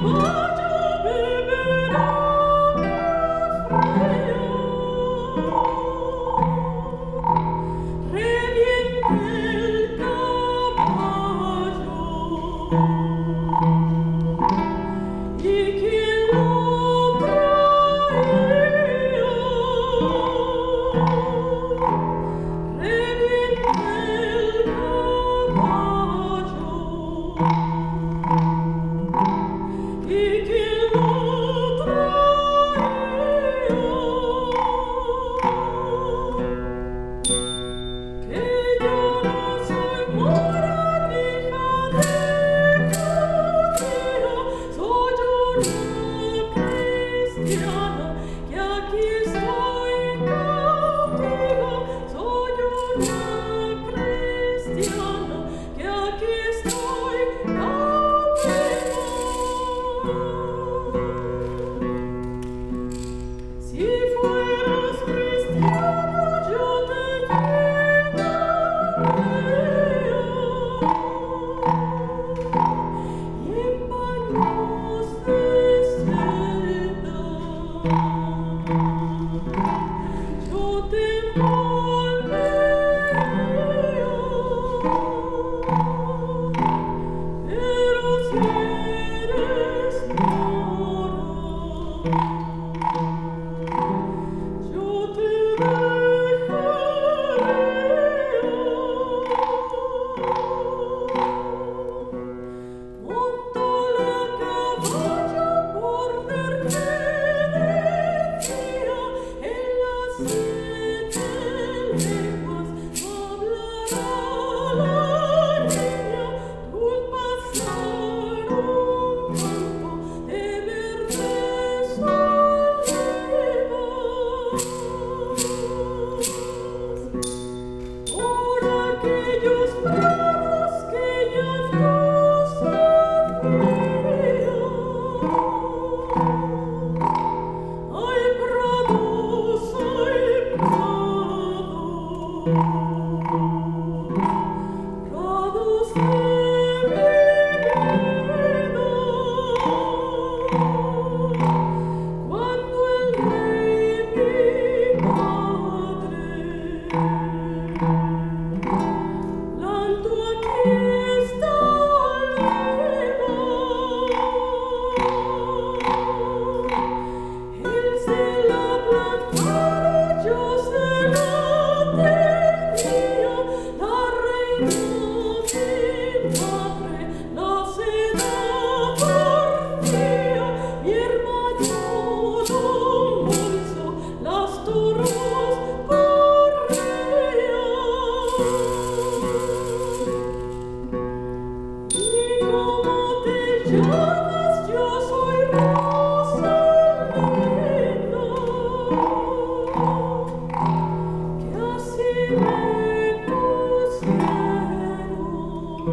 Woo!